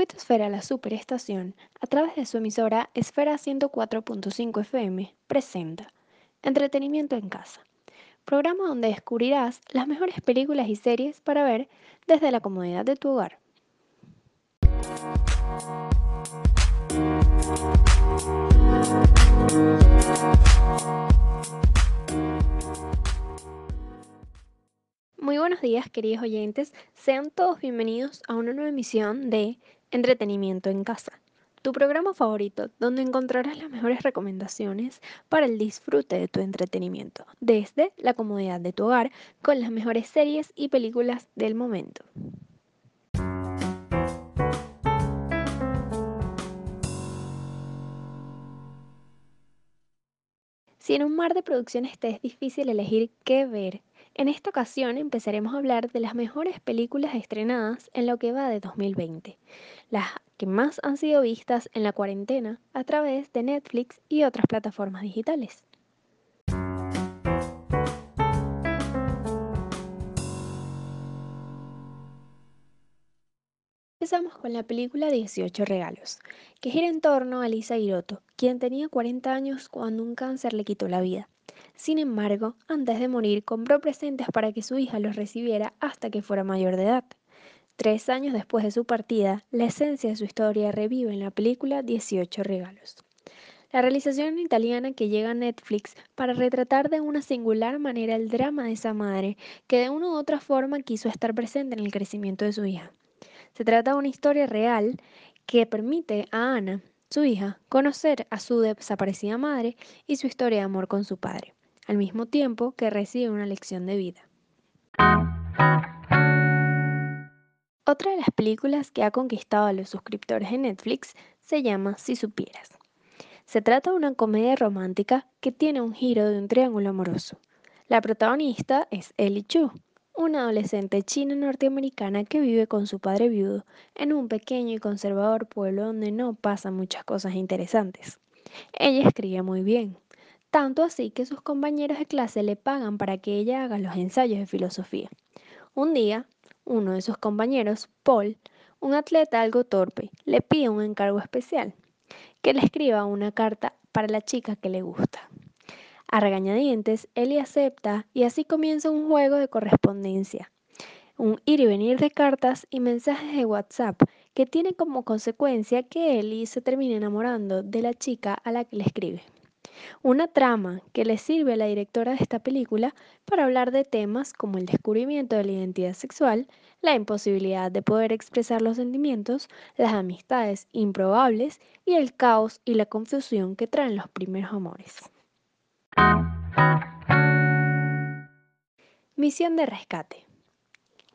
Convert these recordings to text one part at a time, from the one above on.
Circuito Esfera La Superestación, a través de su emisora Esfera 104.5 FM, presenta Entretenimiento en Casa, programa donde descubrirás las mejores películas y series para ver desde la comodidad de tu hogar. Muy buenos días, queridos oyentes. Sean todos bienvenidos a una nueva emisión de Entretenimiento en Casa, tu programa favorito, donde encontrarás las mejores recomendaciones para el disfrute de tu entretenimiento, desde la comodidad de tu hogar, con las mejores series y películas del momento. Si en un mar de producciones te es difícil elegir qué ver, en esta ocasión empezaremos a hablar de las mejores películas estrenadas en lo que va de 2020, las que más han sido vistas en la cuarentena a través de Netflix y otras plataformas digitales. Empezamos con la película 18 regalos, que gira en torno a Lisa Hiroto, quien tenía 40 años cuando un cáncer le quitó la vida. Sin embargo, antes de morir compró presentes para que su hija los recibiera hasta que fuera mayor de edad. Tres años después de su partida, la esencia de su historia revive en la película 18 regalos. La realización italiana que llega a Netflix para retratar de una singular manera el drama de esa madre que de una u otra forma quiso estar presente en el crecimiento de su hija. Se trata de una historia real que permite a Ana, su hija, conocer a su desaparecida madre y su historia de amor con su padre al mismo tiempo que recibe una lección de vida. Otra de las películas que ha conquistado a los suscriptores de Netflix se llama Si supieras. Se trata de una comedia romántica que tiene un giro de un triángulo amoroso. La protagonista es Ellie Chu, una adolescente china norteamericana que vive con su padre viudo en un pequeño y conservador pueblo donde no pasan muchas cosas interesantes. Ella escribe muy bien, tanto así que sus compañeros de clase le pagan para que ella haga los ensayos de filosofía. Un día, uno de sus compañeros, Paul, un atleta algo torpe, le pide un encargo especial, que le escriba una carta para la chica que le gusta. A regañadientes, Ellie acepta y así comienza un juego de correspondencia, un ir y venir de cartas y mensajes de WhatsApp que tiene como consecuencia que Ellie se termine enamorando de la chica a la que le escribe. Una trama que le sirve a la directora de esta película para hablar de temas como el descubrimiento de la identidad sexual, la imposibilidad de poder expresar los sentimientos, las amistades improbables y el caos y la confusión que traen los primeros amores. Misión de rescate.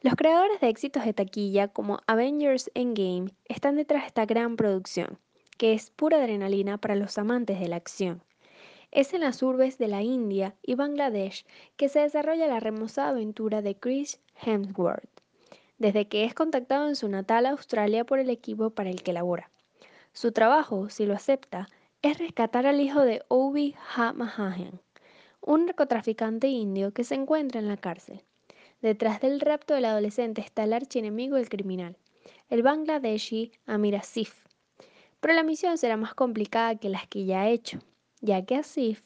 Los creadores de éxitos de taquilla como Avengers Endgame están detrás de esta gran producción, que es pura adrenalina para los amantes de la acción. Es en las urbes de la India y Bangladesh que se desarrolla la remozada aventura de Chris Hemsworth, desde que es contactado en su natal Australia por el equipo para el que labora. Su trabajo, si lo acepta, es rescatar al hijo de Obi Mahajan, un narcotraficante indio que se encuentra en la cárcel. Detrás del rapto del adolescente está el archienemigo del criminal, el bangladeshi Amir Asif. Pero la misión será más complicada que las que ya ha hecho ya que Asif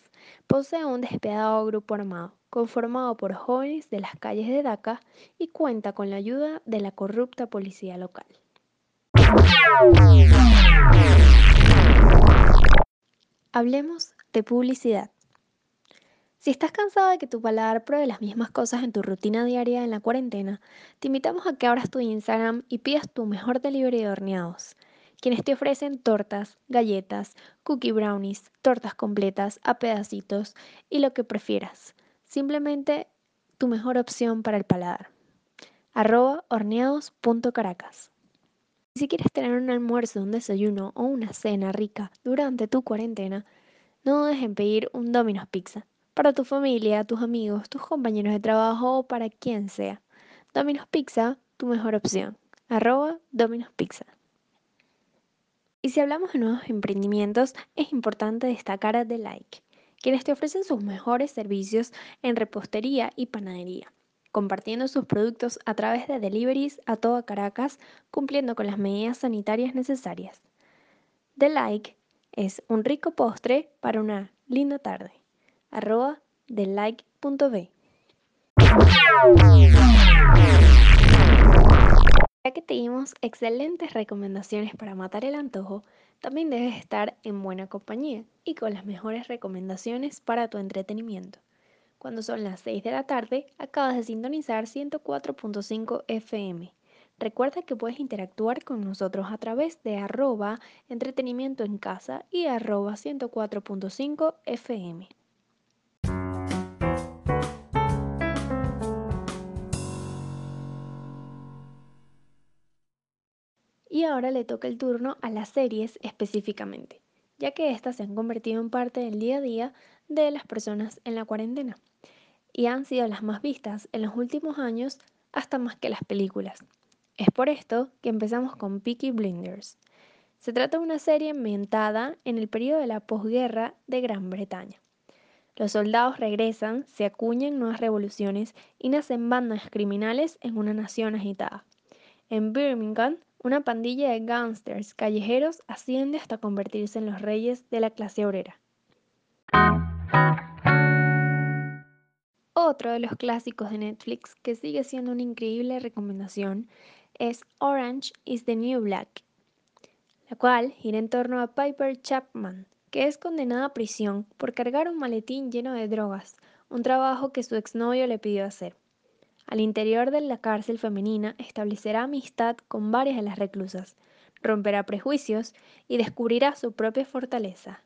posee un despiadado grupo armado conformado por jóvenes de las calles de Dhaka y cuenta con la ayuda de la corrupta policía local. Hablemos de publicidad. Si estás cansado de que tu paladar pruebe las mismas cosas en tu rutina diaria en la cuarentena, te invitamos a que abras tu Instagram y pidas tu mejor delivery de horneados quienes te ofrecen tortas, galletas, cookie brownies, tortas completas, a pedacitos y lo que prefieras. Simplemente tu mejor opción para el paladar. Arroba horneados.caracas. Si quieres tener un almuerzo, un desayuno o una cena rica durante tu cuarentena, no dudes en pedir un Domino's Pizza para tu familia, tus amigos, tus compañeros de trabajo o para quien sea. Domino's Pizza, tu mejor opción. Arroba Domino's Pizza. Y si hablamos de nuevos emprendimientos, es importante destacar a The Like, quienes te ofrecen sus mejores servicios en repostería y panadería. compartiendo sus productos a través de deliveries a toda Caracas, cumpliendo con las medidas sanitarias necesarias. The Like es un rico postre para una linda tarde. Arroba thelike.b. Ya que te dimos excelentes recomendaciones para matar el antojo, también debes estar en buena compañía y con las mejores recomendaciones para tu entretenimiento. Cuando son las 6 de la tarde, acabas de sintonizar 104.5 FM. Recuerda que puedes interactuar con nosotros a través de arroba entretenimiento en casa y arroba 104.5 FM. Y ahora le toca el turno a las series específicamente, ya que éstas se han convertido en parte del día a día de las personas en la cuarentena y han sido las más vistas en los últimos años hasta más que las películas. Es por esto que empezamos con Peaky Blinders. Se trata de una serie ambientada en el periodo de la posguerra de Gran Bretaña. Los soldados regresan, se acuñan nuevas revoluciones y nacen bandas criminales en una nación agitada. En Birmingham una pandilla de gángsters callejeros asciende hasta convertirse en los reyes de la clase obrera. Otro de los clásicos de Netflix que sigue siendo una increíble recomendación es Orange is the New Black, la cual gira en torno a Piper Chapman, que es condenada a prisión por cargar un maletín lleno de drogas, un trabajo que su exnovio le pidió hacer. Al interior de la cárcel femenina establecerá amistad con varias de las reclusas, romperá prejuicios y descubrirá su propia fortaleza.